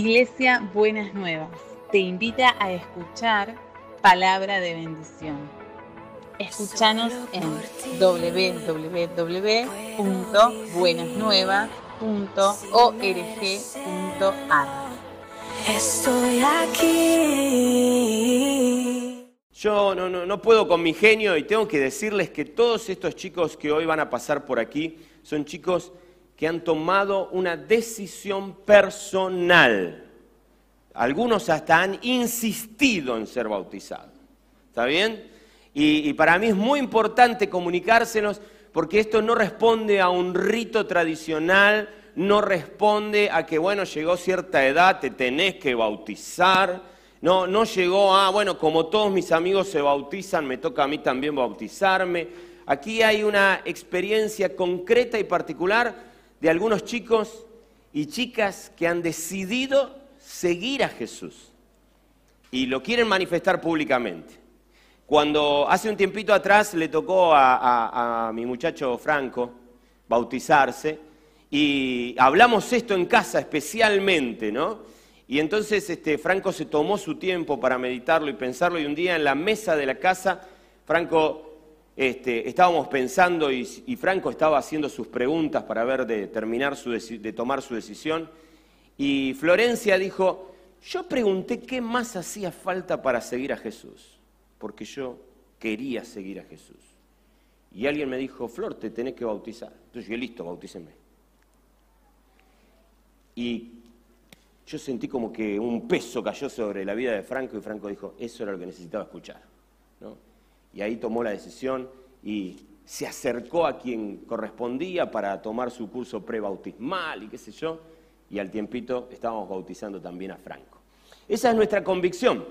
Iglesia Buenas Nuevas te invita a escuchar palabra de bendición. Escúchanos en www.buenasnuevas.org.ar. Estoy aquí. Yo no, no, no puedo con mi genio y tengo que decirles que todos estos chicos que hoy van a pasar por aquí son chicos que han tomado una decisión personal. Algunos hasta han insistido en ser bautizados. ¿Está bien? Y, para mí es muy importante comunicárselos porque esto no responde a un rito tradicional, no responde a que, bueno, llegó cierta edad, te tenés que bautizar. No, no llegó a, bueno, como todos mis amigos se bautizan, me toca a mí también bautizarme. Aquí hay una experiencia concreta y particular de algunos chicos y chicas que han decidido seguir a Jesús y lo quieren manifestar públicamente. Cuando hace un tiempito atrás le tocó a, a- mi muchacho Franco bautizarse y hablamos esto en casa especialmente, ¿no? Y entonces este, Franco se tomó su tiempo para meditarlo y pensarlo y un día en la mesa de la casa, Franco este, estábamos pensando y, Franco estaba haciendo sus preguntas para ver de terminar su de tomar su decisión. Y Florencia dijo, yo pregunté qué más hacía falta para seguir a Jesús, porque yo quería seguir a Jesús. Y alguien me dijo, Flor, te tenés que bautizar. Entonces yo, listo, bautíceme. Y yo sentí como que un peso cayó sobre la vida de Franco y Franco dijo, eso era lo que necesitaba escuchar. ¿no? Y ahí tomó la decisión y se acercó a quien correspondía para tomar su curso prebautismal y qué sé yo, y al tiempito estábamos bautizando también a Franco. Esa es nuestra convicción.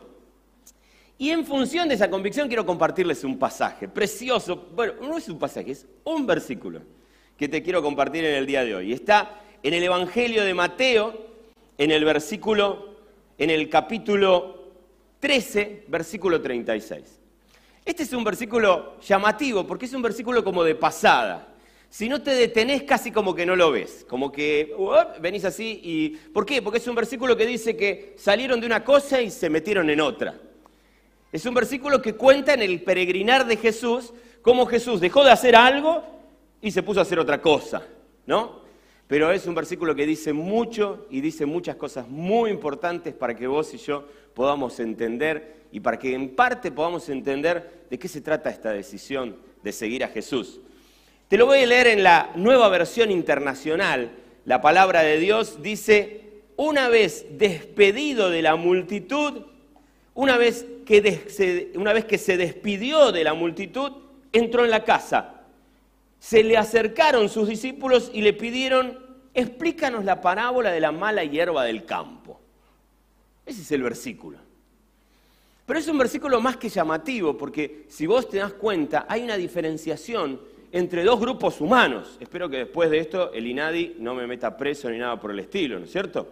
Y en función de esa convicción quiero compartirles un pasaje precioso. Bueno, no es un pasaje, es un versículo que te quiero compartir en el día de hoy. Está en el Evangelio de Mateo, en el versículo, en el capítulo 13, versículo 36. Este es un versículo llamativo porque es un versículo como de pasada. Si no te detenés casi como que no lo ves, como que uop, venís así y... ¿Por qué? Porque es un versículo que dice que salieron de una cosa y se metieron en otra. Es un versículo que cuenta en el peregrinar de Jesús cómo Jesús dejó de hacer algo y se puso a hacer otra cosa, ¿no? Pero es un versículo que dice mucho y dice muchas cosas muy importantes para que vos y yo podamos entender y para que en parte podamos entender de qué se trata esta decisión de seguir a Jesús. Te lo voy a leer en la nueva versión internacional. La palabra de Dios dice, una vez despedido de la multitud, una vez que, una vez que se despidió de la multitud, entró en la casa. Se le acercaron sus discípulos y le pidieron, explícanos la parábola de la mala hierba del campo. Ese es el versículo. Pero es un versículo más que llamativo, porque si vos te das cuenta, hay una diferenciación entre dos grupos humanos. Espero que después de esto el INADI no me meta preso ni nada por el estilo, ¿no es cierto?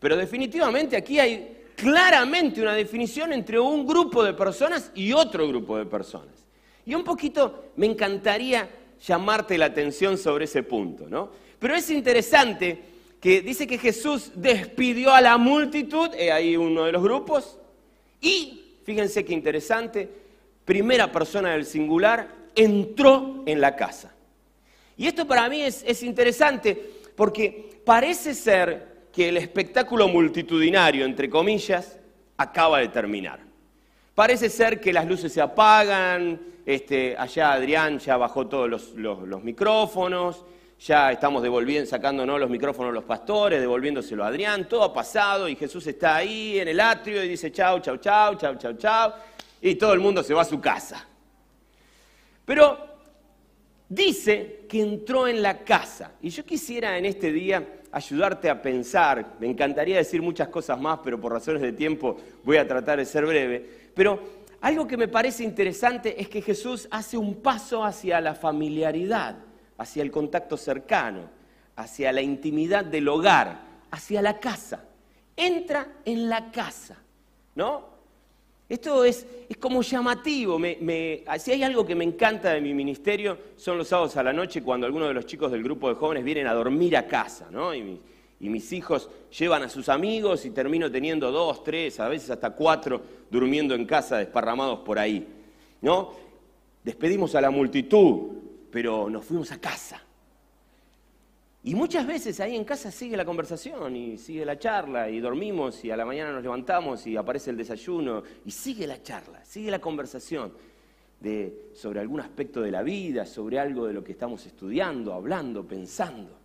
Pero definitivamente aquí hay claramente una definición entre un grupo de personas y otro grupo de personas. Y un poquito me encantaría llamarte la atención sobre ese punto, ¿no? Pero es interesante que dice que Jesús despidió a la multitud, he ahí uno de los grupos, y, fíjense qué interesante, primera persona del singular, entró en la casa. Y esto para mí es, es interesante porque parece ser que el espectáculo multitudinario, entre comillas, acaba de terminar. Parece ser que las luces se apagan, este, allá Adrián ya bajó todos los, los- los micrófonos, ya estamos devolviendo, sacándonos los micrófonos los pastores, devolviéndoselo a Adrián, todo ha pasado y Jesús está ahí en el atrio y dice chau, chau, chau, chau, chau, chau, y todo el mundo se va a su casa. Pero dice que entró en la casa. Y yo quisiera en este día ayudarte a pensar, me encantaría decir muchas cosas más, pero por razones de tiempo voy a tratar de ser breve. Pero algo que me parece interesante es que Jesús hace un paso hacia la familiaridad, hacia el contacto cercano, hacia la intimidad del hogar, hacia la casa. Entra en la casa, ¿no? Esto es, es como llamativo. Me- me- si hay algo que me encanta de mi ministerio, son los sábados a la noche cuando algunos de los chicos del grupo de jóvenes vienen a dormir a casa, ¿no? Y, y mis hijos llevan a sus amigos y termino teniendo dos, tres, a veces hasta cuatro durmiendo en casa desparramados por ahí. ¿No? Despedimos a la multitud, pero nos fuimos a casa. Y muchas veces ahí en casa sigue la conversación y sigue la charla y dormimos y a la mañana nos levantamos y aparece el desayuno y sigue la charla, sigue la conversación de, sobre algún aspecto de la vida, sobre algo de lo que estamos estudiando, hablando, pensando.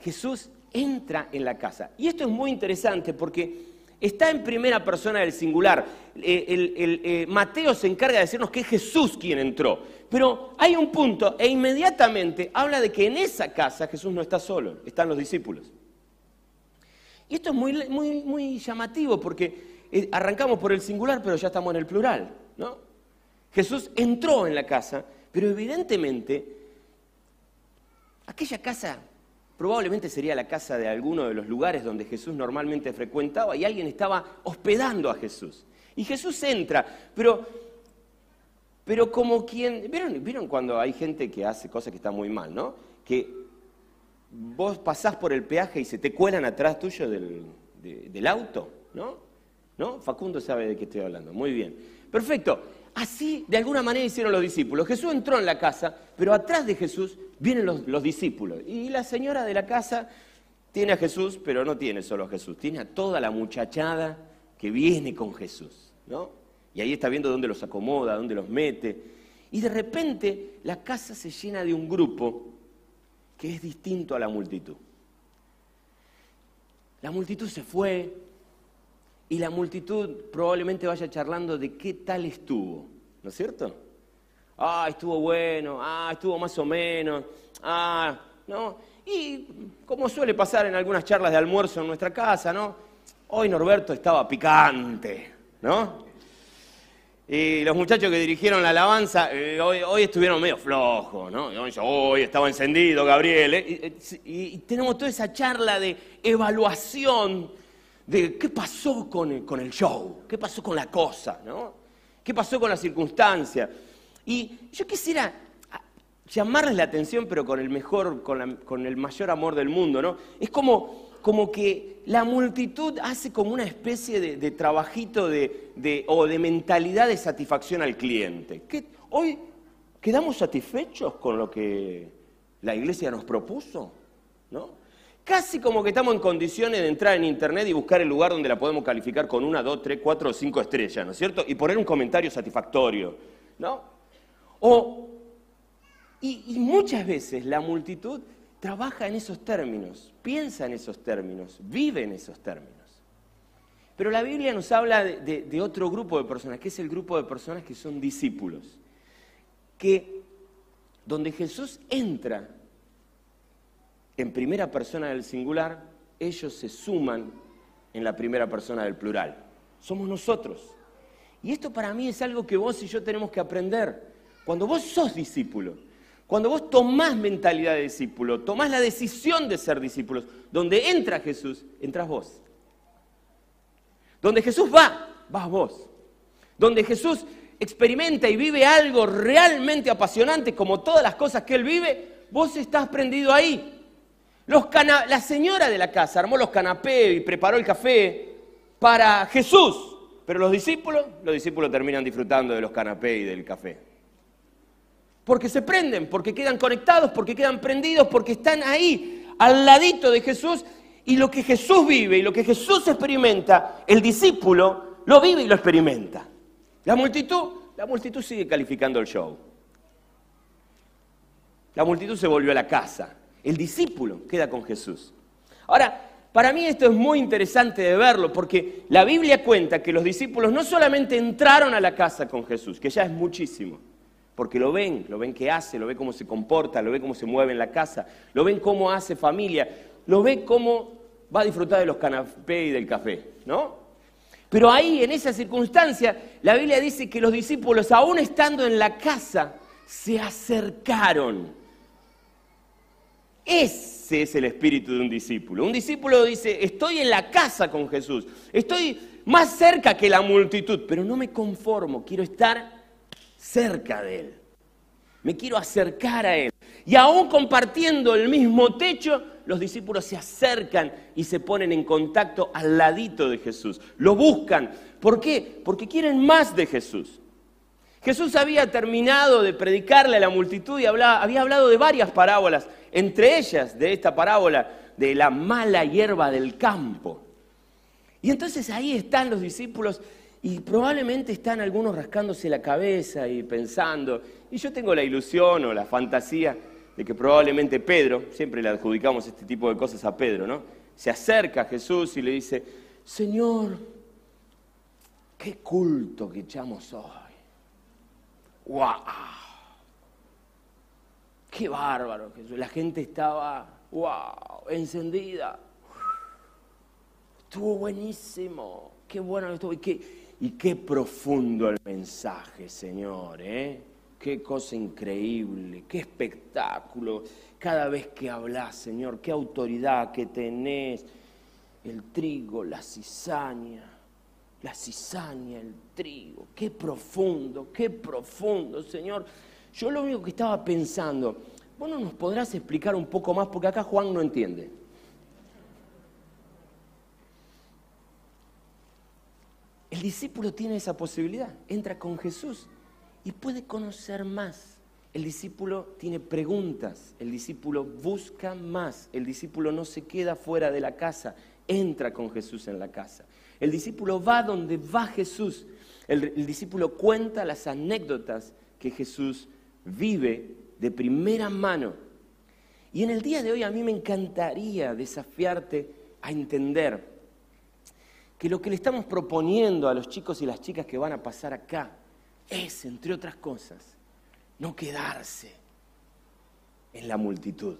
Jesús entra en la casa. Y esto es muy interesante porque está en primera persona del singular. Eh, el, eh, Mateo se encarga de decirnos que es Jesús quien entró. Pero hay un punto e inmediatamente habla de que en esa casa Jesús no está solo, están los discípulos. Y esto es muy, muy, muy llamativo porque eh, arrancamos por el singular, pero ya estamos en el plural. ¿no? Jesús entró en la casa, pero evidentemente aquella casa probablemente sería la casa de alguno de los lugares donde Jesús normalmente frecuentaba y alguien estaba hospedando a Jesús. Y Jesús entra, pero, pero como quien... ¿vieron, ¿Vieron cuando hay gente que hace cosas que están muy mal, no? Que vos pasás por el peaje y se te cuelan atrás tuyo del, del auto, ¿no? ¿No? Facundo sabe de qué estoy hablando. Muy bien. Perfecto. Así, de alguna manera, hicieron los discípulos. Jesús entró en la casa, pero atrás de Jesús vienen los, discípulos. Y la señora de la casa tiene a Jesús, pero no tiene solo a Jesús, tiene a toda la muchachada que viene con Jesús. ¿no? Y ahí está viendo dónde los acomoda, dónde los mete. Y de repente la casa se llena de un grupo que es distinto a la multitud. La multitud se fue, y la multitud probablemente vaya charlando de qué tal estuvo, ¿no es cierto? Ah, estuvo bueno, ah, estuvo más o menos, ah, ¿no? Y como suele pasar en algunas charlas de almuerzo en nuestra casa, ¿no? Hoy Norberto estaba picante, ¿no? Y los muchachos que dirigieron la alabanza eh, hoy, estuvieron medio flojos, ¿no? Hoy estaba encendido Gabriel. ¿eh? y tenemos toda esa charla de evaluación de qué pasó con el, show, qué pasó con la cosa, ¿no? ¿Qué pasó con la circunstancia? Y yo quisiera llamarles la atención, pero con el mejor, con, el mayor amor del mundo, ¿no? Es como, como que la multitud hace como una especie de, trabajito de, o de mentalidad de satisfacción al cliente. Hoy quedamos satisfechos con lo que la iglesia nos propuso, ¿no? casi como que estamos en condiciones de entrar en internet y buscar el lugar donde la podemos calificar con una, dos, tres, cuatro o cinco estrellas, ¿no es cierto? Y poner un comentario satisfactorio, ¿no? O, y muchas veces la multitud trabaja en esos términos, piensa en esos términos, vive en esos términos. Pero la Biblia nos habla de, otro grupo de personas, que es el grupo de personas que son discípulos, que donde Jesús entra en primera persona del singular, ellos se suman en la primera persona del plural. Somos nosotros. Y esto para mí es algo que vos y yo tenemos que aprender. Cuando vos sos discípulo, cuando vos tomás mentalidad de discípulo, tomás la decisión de ser discípulos, donde entra Jesús, entras vos. Donde Jesús va, vas vos. Donde Jesús experimenta y vive algo realmente apasionante, como todas las cosas que Él vive, vos estás prendido ahí la señora de la casa armó los canapés y preparó el café para Jesús, pero los discípulos, los discípulos terminan disfrutando de los canapés y del café. Porque se prenden, porque quedan conectados, porque quedan prendidos, porque están ahí, al ladito de Jesús, y lo que Jesús vive y lo que Jesús experimenta, el discípulo lo vive y lo experimenta. La multitud, la multitud sigue calificando el show. La multitud se volvió a la casa. El discípulo queda con Jesús. Ahora, para mí esto es muy interesante de verlo, porque la Biblia cuenta que los discípulos no solamente entraron a la casa con Jesús, que ya es muchísimo, porque lo ven, lo ven qué hace, lo ven cómo se comporta, lo ven cómo se mueve en la casa, lo ven cómo hace familia, lo ven cómo va a disfrutar de los canapés y del café, ¿no? Pero ahí, en esa circunstancia, la Biblia dice que los discípulos, aún estando en la casa, se acercaron ese es el espíritu de un discípulo. Un discípulo dice, estoy en la casa con Jesús, estoy más cerca que la multitud, pero no me conformo, quiero estar cerca de Él. Me quiero acercar a Él. Y aún compartiendo el mismo techo, los discípulos se acercan y se ponen en contacto al ladito de Jesús. Lo buscan. ¿Por qué? Porque quieren más de Jesús. Jesús había terminado de predicarle a la multitud y había hablado de varias parábolas, entre ellas de esta parábola de la mala hierba del campo. Y entonces ahí están los discípulos y probablemente están algunos rascándose la cabeza y pensando, y yo tengo la ilusión o la fantasía de que probablemente Pedro, siempre le adjudicamos este tipo de cosas a Pedro, ¿no? Se acerca a Jesús y le dice, Señor, qué culto que echamos hoy. ¡Wow! ¡Qué bárbaro! La gente estaba, ¡wow! Encendida. Estuvo buenísimo. Qué bueno estuvo. Y qué profundo el mensaje, Señor. ¿eh? Qué cosa increíble, qué espectáculo. Cada vez que hablas, Señor, qué autoridad que tenés. El trigo, la cizaña la cizaña, el trigo, qué profundo, qué profundo, Señor. Yo lo único que estaba pensando, bueno, nos podrás explicar un poco más, porque acá Juan no entiende. El discípulo tiene esa posibilidad, entra con Jesús y puede conocer más. El discípulo tiene preguntas, el discípulo busca más, el discípulo no se queda fuera de la casa, entra con Jesús en la casa. El discípulo va donde va Jesús. El, discípulo cuenta las anécdotas que Jesús vive de primera mano. Y en el día de hoy a mí me encantaría desafiarte a entender que lo que le estamos proponiendo a los chicos y las chicas que van a pasar acá es, entre otras cosas, no quedarse en la multitud,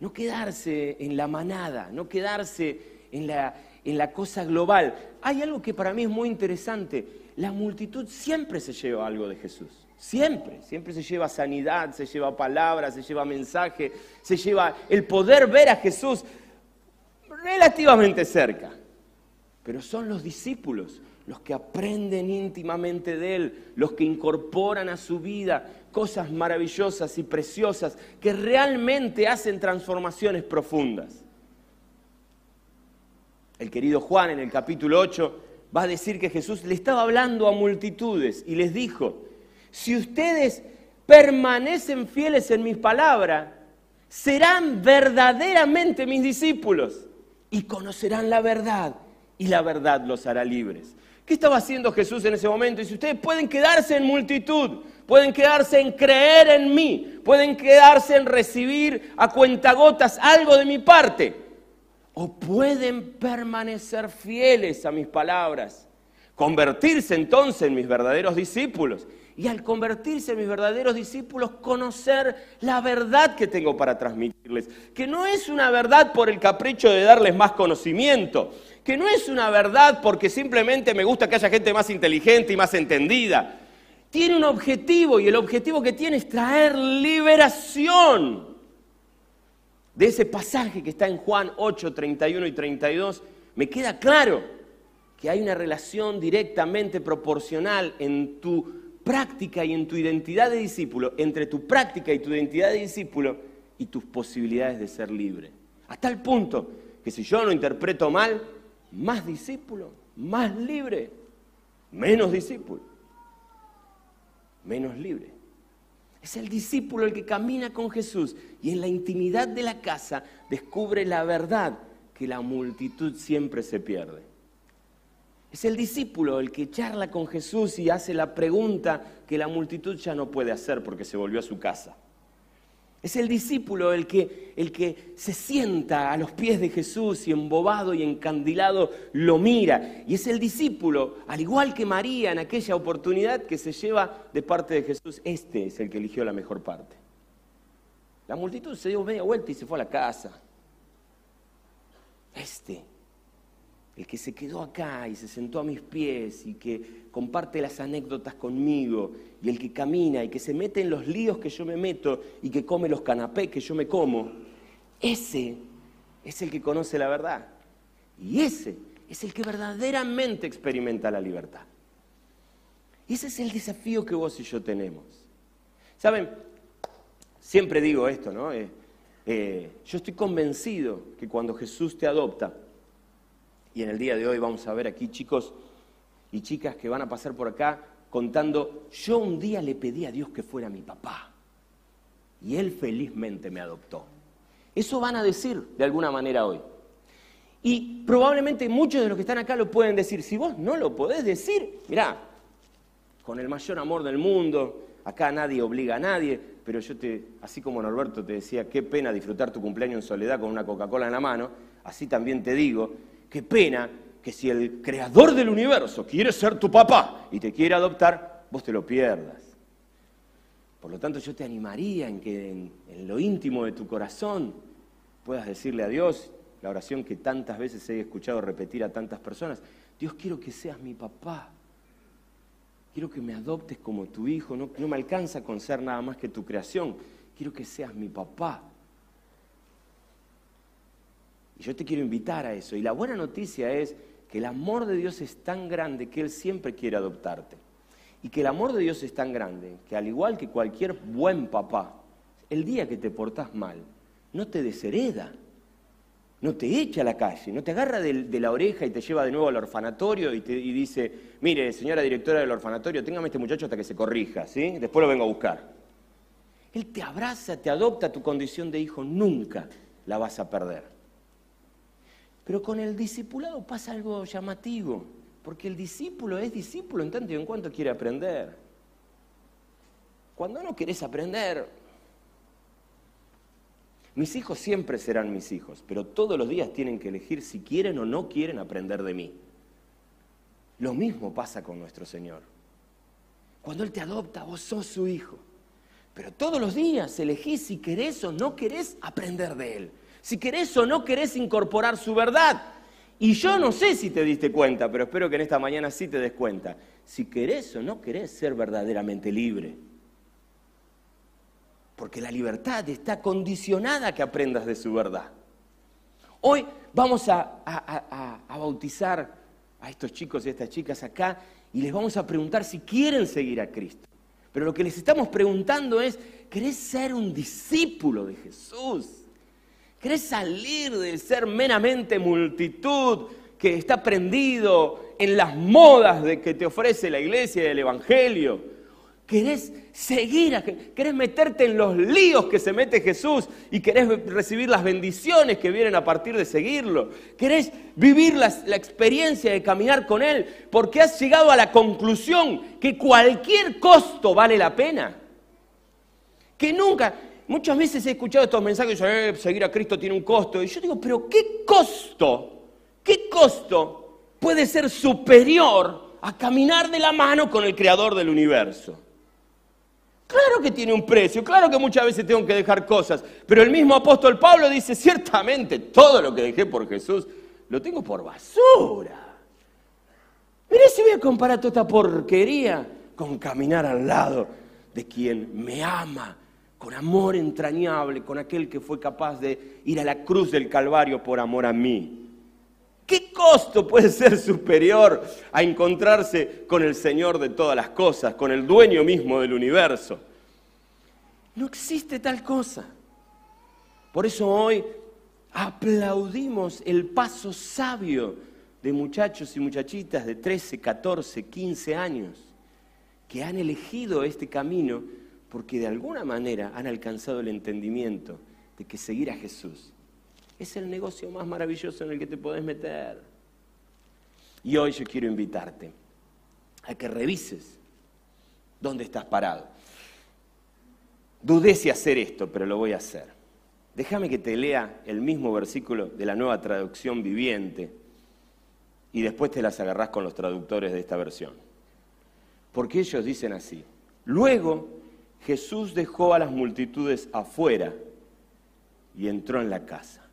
no quedarse en la manada, no quedarse en la, en la cosa global. Hay algo que para mí es muy interesante. La multitud siempre se lleva algo de Jesús. Siempre, siempre se lleva sanidad, se lleva palabras, se lleva mensaje, se lleva el poder ver a Jesús relativamente cerca. Pero son los discípulos los que aprenden íntimamente de Él, los que incorporan a su vida cosas maravillosas y preciosas que realmente hacen transformaciones profundas. El querido Juan en el capítulo 8 va a decir que Jesús le estaba hablando a multitudes y les dijo, si ustedes permanecen fieles en mis palabras, serán verdaderamente mis discípulos y conocerán la verdad y la verdad los hará libres. ¿Qué estaba haciendo Jesús en ese momento? Si ustedes pueden quedarse en multitud, pueden quedarse en creer en mí, pueden quedarse en recibir a cuentagotas algo de mi parte, o pueden permanecer fieles a mis palabras, convertirse entonces en mis verdaderos discípulos y al convertirse en mis verdaderos discípulos conocer la verdad que tengo para transmitirles, que no es una verdad por el capricho de darles más conocimiento, que no es una verdad porque simplemente me gusta que haya gente más inteligente y más entendida. Tiene un objetivo y el objetivo que tiene es traer liberación de ese pasaje que está en Juan 8, 31 y 32, me queda claro que hay una relación directamente proporcional en tu práctica y en tu identidad de discípulo, entre tu práctica y tu identidad de discípulo y tus posibilidades de ser libre. Hasta el punto que si yo no interpreto mal, más discípulo, más libre, menos discípulo, menos libre. Es el discípulo el que camina con Jesús y en la intimidad de la casa descubre la verdad que la multitud siempre se pierde. Es el discípulo el que charla con Jesús y hace la pregunta que la multitud ya no puede hacer porque se volvió a su casa. Es el discípulo el que, el que se sienta a los pies de Jesús y embobado y encandilado lo mira. Y es el discípulo, al igual que María en aquella oportunidad, que se lleva de parte de Jesús. Este es el que eligió la mejor parte. La multitud se dio media vuelta y se fue a la casa. Este el que se quedó acá y se sentó a mis pies y que comparte las anécdotas conmigo, y el que camina y que se mete en los líos que yo me meto y que come los canapés que yo me como, ese es el que conoce la verdad. Y ese es el que verdaderamente experimenta la libertad. Ese es el desafío que vos y yo tenemos. Saben, siempre digo esto, ¿no? Eh, Eh, yo estoy convencido que cuando Jesús te adopta, y en el día de hoy vamos a ver aquí chicos y chicas que van a pasar por acá contando, yo un día le pedí a Dios que fuera mi papá y Él felizmente me adoptó. Eso van a decir de alguna manera hoy. Y probablemente muchos de los que están acá lo pueden decir. Si vos no lo podés decir, mirá, con el mayor amor del mundo, acá nadie obliga a nadie, pero yo te, así como Norberto te decía, qué pena disfrutar tu cumpleaños en soledad con una Coca-Cola en la mano, así también te digo, qué pena que si el creador del universo quiere ser tu papá y te quiere adoptar, vos te lo pierdas. Por lo tanto, yo te animaría en que en, lo íntimo de tu corazón puedas decirle a Dios, la oración que tantas veces he escuchado repetir a tantas personas, Dios quiero que seas mi papá, quiero que me adoptes como tu hijo, no, no me alcanza con ser nada más que tu creación, quiero que seas mi papá. Y yo te quiero invitar a eso. Y la buena noticia es que el amor de Dios es tan grande que Él siempre quiere adoptarte. Y que el amor de Dios es tan grande que al igual que cualquier buen papá, el día que te portás mal, no te deshereda no te echa a la calle, no te agarra de, la oreja y te lleva de nuevo al orfanatorio y, te, dice, mire, señora directora del orfanatorio, téngame este muchacho hasta que se corrija, ¿sí? Después lo vengo a buscar. Él te abraza, te adopta tu condición de hijo, nunca la vas a perder. Pero con el discipulado pasa algo llamativo, porque el discípulo es discípulo en tanto y en cuanto quiere aprender. Cuando no querés aprender, mis hijos siempre serán mis hijos, pero todos los días tienen que elegir si quieren o no quieren aprender de mí. Lo mismo pasa con nuestro Señor. Cuando Él te adopta, vos sos su hijo. Pero todos los días elegís si querés o no querés aprender de Él. Si querés o no querés incorporar su verdad. Y yo no sé si te diste cuenta, pero espero que en esta mañana sí te des cuenta. Si querés o no querés ser verdaderamente libre. Porque la libertad está condicionada a que aprendas de su verdad. Hoy vamos a, bautizar a estos chicos y a estas chicas acá y les vamos a preguntar si quieren seguir a Cristo. Pero lo que les estamos preguntando es, ¿querés ser un discípulo de Jesús? ¿Querés salir del ser meramente multitud que está prendido en las modas de que te ofrece la iglesia y el Evangelio? querés seguir, querés meterte en los líos que se mete Jesús y querés recibir las bendiciones que vienen a partir de seguirlo. Querés vivir la, experiencia de caminar con Él porque has llegado a la conclusión que cualquier costo vale la pena. Que nunca, muchas veces he escuchado estos mensajes, eh, seguir a Cristo tiene un costo. Y yo digo, pero ¿qué costo? ¿Qué costo puede ser superior a caminar de la mano con el Creador del universo? Claro que tiene un precio, claro que muchas veces tengo que dejar cosas, pero el mismo apóstol Pablo dice, ciertamente todo lo que dejé por Jesús lo tengo por basura. Mirá si voy a comparar toda esta porquería con caminar al lado de quien me ama con amor entrañable, con aquel que fue capaz de ir a la cruz del Calvario por amor a mí. ¿Qué costo puede ser superior a encontrarse con el Señor de todas las cosas, con el dueño mismo del universo? No existe tal cosa. Por eso hoy aplaudimos el paso sabio de muchachos y muchachitas de 13, 14, 15 años que han elegido este camino porque de alguna manera han alcanzado el entendimiento de que seguir a Jesús es el negocio más maravilloso en el que te puedes meter. Y hoy yo quiero invitarte a que revises dónde estás parado. Dudé si hacer esto, pero lo voy a hacer. Déjame que te lea el mismo versículo de la nueva traducción viviente y después te las agarrás con los traductores de esta versión. Porque ellos dicen así. Luego Jesús dejó a las multitudes afuera y entró en la casa.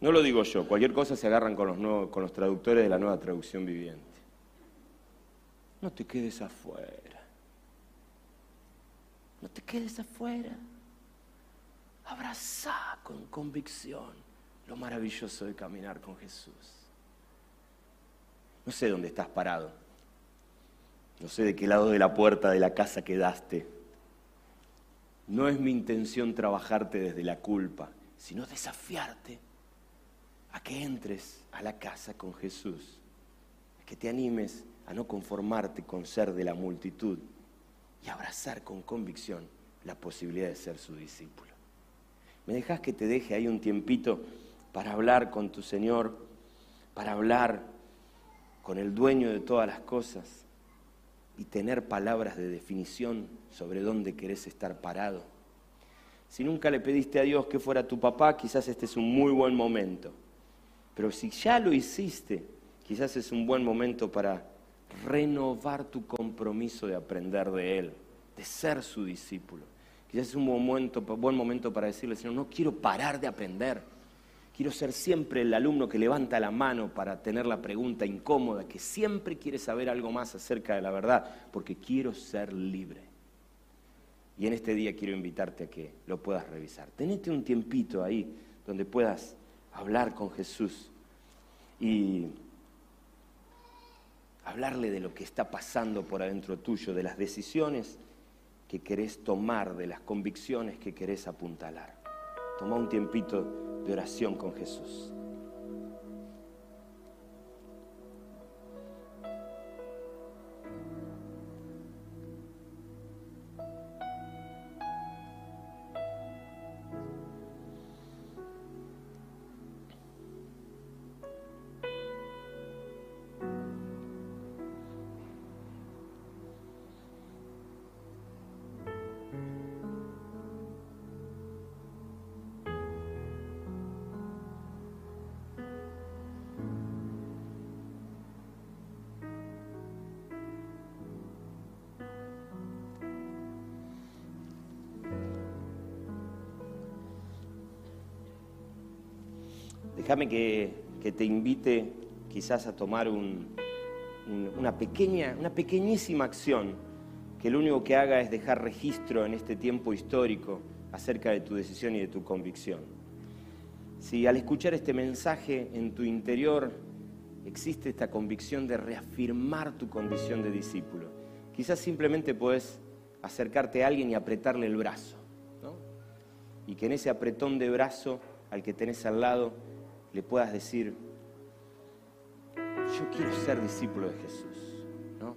No lo digo yo, cualquier cosa se agarran con los, con los traductores de la nueva traducción viviente. No te quedes afuera. No te quedes afuera. Abraza con convicción lo maravilloso de caminar con Jesús. No sé dónde estás parado. No sé de qué lado de la puerta de la casa quedaste. No es mi intención trabajarte desde la culpa, sino desafiarte a que entres a la casa con Jesús, a que te animes a no conformarte con ser de la multitud y abrazar con convicción la posibilidad de ser su discípulo. ¿Me dejas que te deje ahí un tiempito para hablar con tu Señor, para hablar con el dueño de todas las cosas y tener palabras de definición sobre dónde querés estar parado? Si nunca le pediste a Dios que fuera tu papá, quizás este es un muy buen momento. Pero si ya lo hiciste, quizás es un buen momento para renovar tu compromiso de aprender de Él, de ser su discípulo. Quizás es un buen momento, buen momento para decirle, Señor, no quiero parar de aprender. Quiero ser siempre el alumno que levanta la mano para tener la pregunta incómoda, que siempre quiere saber algo más acerca de la verdad, porque quiero ser libre. Y en este día quiero invitarte a que lo puedas revisar. Tenete un tiempito ahí donde puedas hablar con Jesús y hablarle de lo que está pasando por adentro tuyo, de las decisiones que querés tomar, de las convicciones que querés apuntalar. Toma un tiempito de oración con Jesús. Déjame que, te invite quizás a tomar una pequeña, una pequeñísima acción que lo único que haga es dejar registro en este tiempo histórico acerca de tu decisión y de tu convicción. Si al escuchar este mensaje en tu interior existe esta convicción de reafirmar tu condición de discípulo, quizás simplemente puedes acercarte a alguien y apretarle el brazo, y que en ese apretón de brazo al que tenés al lado le puedas decir, yo quiero ser discípulo de Jesús. ¿no?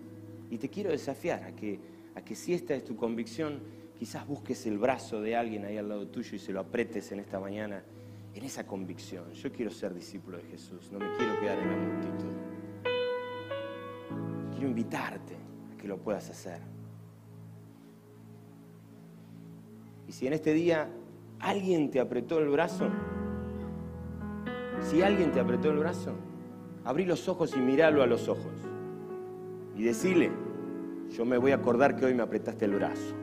Y te quiero desafiar a que, a que si esta es tu convicción, quizás busques el brazo de alguien ahí al lado tuyo y se lo apretes en esta mañana en esa convicción. Yo quiero ser discípulo de Jesús, no me quiero quedar en la multitud. Quiero invitarte a que lo puedas hacer. Y si en este día alguien te apretó el brazo, si alguien te apretó el brazo, abrí los ojos y miralo a los ojos. Y decirle, yo me voy a acordar que hoy me apretaste el brazo.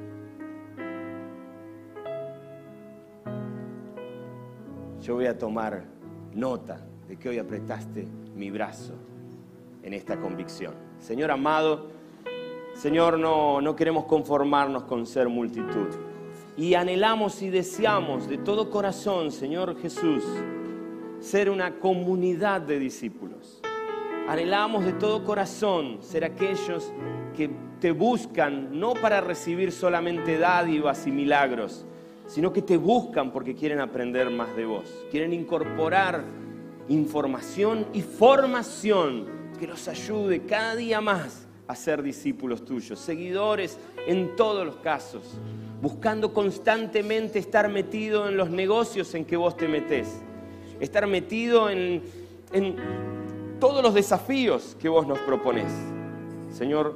Yo voy a tomar nota de que hoy apretaste mi brazo en esta convicción. Señor amado, Señor, no, no queremos conformarnos con ser multitud. Y anhelamos y deseamos de todo corazón, Señor Jesús, ser una comunidad de discípulos. Anhelamos de todo corazón ser aquellos que te buscan no para recibir solamente dádivas y milagros, sino que te buscan porque quieren aprender más de vos. Quieren incorporar información y formación que los ayude cada día más a ser discípulos tuyos, seguidores en todos los casos, buscando constantemente estar metido en los negocios en que vos te metés estar metido en, todos los desafíos que vos nos proponés. Señor,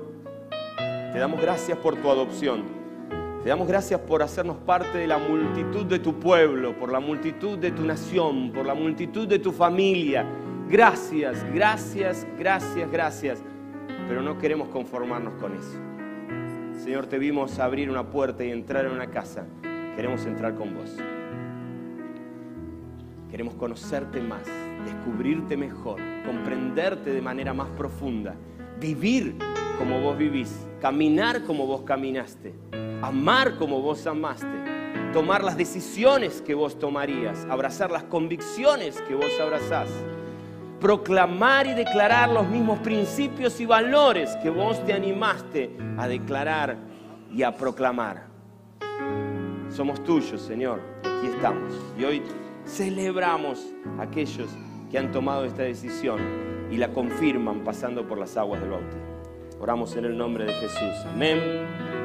te damos gracias por tu adopción. Te damos gracias por hacernos parte de la multitud de tu pueblo, por la multitud de tu nación, por la multitud de tu familia. Gracias, gracias, gracias, gracias. Pero no queremos conformarnos con eso. Señor, te vimos abrir una puerta y entrar en una casa. Queremos entrar con vos. Queremos conocerte más, descubrirte mejor, comprenderte de manera más profunda, vivir como vos vivís, caminar como vos caminaste, amar como vos amaste, tomar las decisiones que vos tomarías, abrazar las convicciones que vos abrazás, proclamar y declarar los mismos principios y valores que vos te animaste a declarar y a proclamar. Somos tuyos, Señor, aquí estamos. Y hoy celebramos a aquellos que han tomado esta decisión y la confirman pasando por las aguas del bautismo. Oramos en el nombre de Jesús. Amén